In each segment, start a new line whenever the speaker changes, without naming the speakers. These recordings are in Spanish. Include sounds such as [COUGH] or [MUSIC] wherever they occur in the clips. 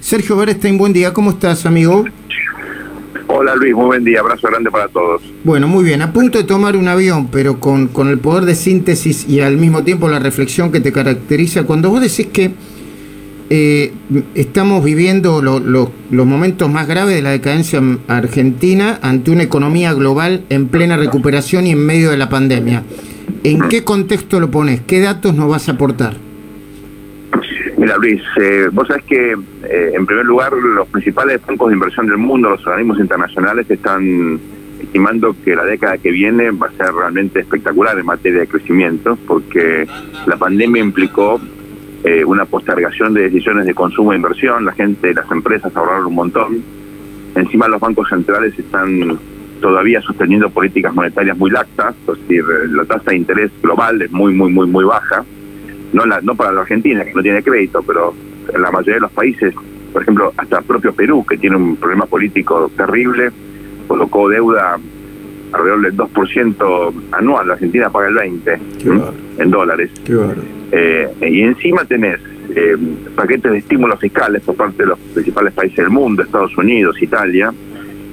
Sergio Berestein, buen día, ¿cómo estás, amigo?
Hola Luis, muy buen día, abrazo grande para todos.
Bueno, muy bien, a punto de tomar un avión, pero con, con el poder de síntesis y al mismo tiempo la reflexión que te caracteriza, cuando vos decís que eh, estamos viviendo los momentos más graves de la decadencia argentina ante una economía global en plena recuperación y en medio de la pandemia. ¿En qué contexto lo pones? ¿Qué datos nos vas a aportar?
Mira, Luis, eh, vos sabés que, eh, en primer lugar, los principales bancos de inversión del mundo, los organismos internacionales, están estimando que la década que viene va a ser realmente espectacular en materia de crecimiento, porque la pandemia implicó eh, una postergación de decisiones de consumo e inversión, la gente, las empresas ahorraron un montón. Encima los bancos centrales están todavía sosteniendo políticas monetarias muy laxas, es decir, la tasa de interés global es muy, muy, muy, muy baja. No, la, no para la Argentina, que no tiene crédito, pero en la mayoría de los países, por ejemplo, hasta el propio Perú, que tiene un problema político terrible, colocó deuda alrededor del 2% anual, la Argentina paga el 20% en dólares. Eh, y encima tenés eh, paquetes de estímulos fiscales por parte de los principales países del mundo, Estados Unidos, Italia,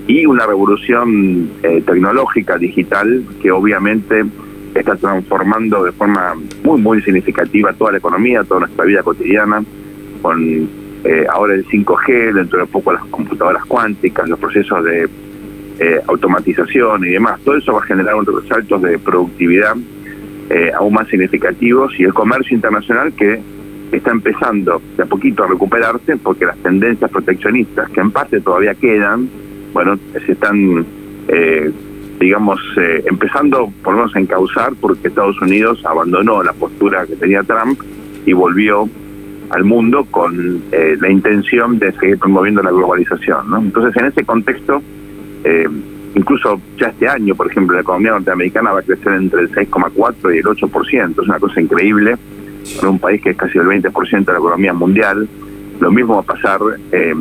y una revolución eh, tecnológica digital que obviamente está transformando de forma muy, muy significativa toda la economía, toda nuestra vida cotidiana, con ahora el 5G, dentro de poco las computadoras cuánticas, los procesos de automatización y demás. Todo eso va a generar unos saltos de productividad eh, aún más significativos y el comercio internacional que está empezando de a poquito a recuperarse porque las tendencias proteccionistas que en parte todavía quedan, bueno, se están, eh, digamos, eh, empezando por lo menos a encauzar porque Estados Unidos abandonó la postura que tenía Trump y volvió al mundo con la intención de seguir promoviendo la globalización. ¿no? Entonces, en ese contexto, incluso ya este año, por ejemplo, la economía norteamericana va a crecer entre el 6,4 y el 8%, es una cosa increíble para un país que es casi el 20% de la economía mundial. Lo mismo va a pasar eh,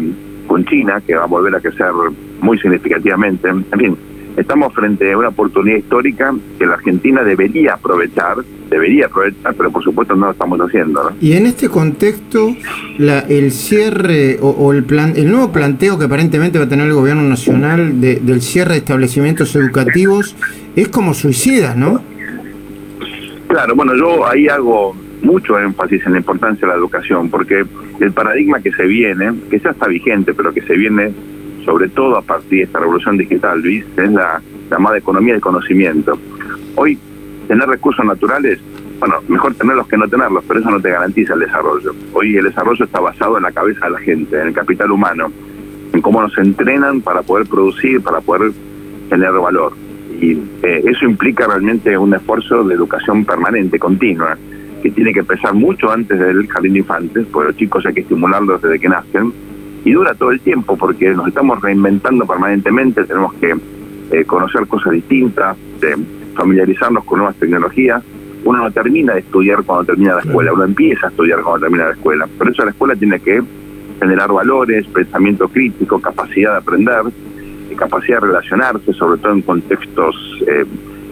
con China, que va a volver a crecer muy significativamente. En fin, estamos frente a una oportunidad histórica que la Argentina debería aprovechar, debería aprovechar, pero por supuesto no lo estamos haciendo.
Y en este contexto, la, el cierre o, el plan, el nuevo planteo que aparentemente va a tener el gobierno nacional del cierre de establecimientos educativos es como suicida, ¿no?
Claro, bueno, yo ahí hago mucho énfasis en la importancia de la educación, porque el paradigma que se viene, que ya está vigente, pero que se viene sobre todo a partir de esta revolución digital, Luis, es la llamada economía del conocimiento. Hoy, tener recursos naturales, bueno, mejor tenerlos que no tenerlos, pero eso no te garantiza el desarrollo. Hoy el desarrollo está basado en la cabeza de la gente, en el capital humano, en cómo nos entrenan para poder producir, para poder tener valor. Y eh, eso implica realmente un esfuerzo de educación permanente, continua, que tiene que empezar mucho antes del jardín de infantes, porque los chicos hay que estimularlos desde que nacen, y dura todo el tiempo porque nos estamos reinventando permanentemente, tenemos que eh, conocer cosas distintas, familiarizarnos con nuevas tecnologías. Uno no termina de estudiar cuando termina la escuela, uno empieza a estudiar cuando termina la escuela. Por eso la escuela tiene que generar valores, pensamiento crítico, capacidad de aprender, capacidad de relacionarse, sobre todo en contextos eh,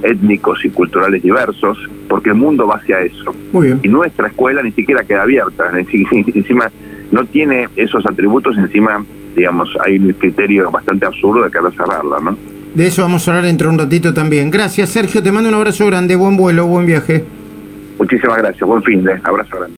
étnicos y culturales diversos, porque el mundo va hacia eso. Y nuestra escuela ni siquiera queda abierta, [LAUGHS] encima no tiene esos atributos, encima, digamos, hay un criterio bastante absurdo de querer cerrarla, ¿no?
De eso vamos a hablar dentro de un ratito también. Gracias, Sergio, te mando un abrazo grande, buen vuelo, buen viaje.
Muchísimas gracias, buen fin de abrazo grande.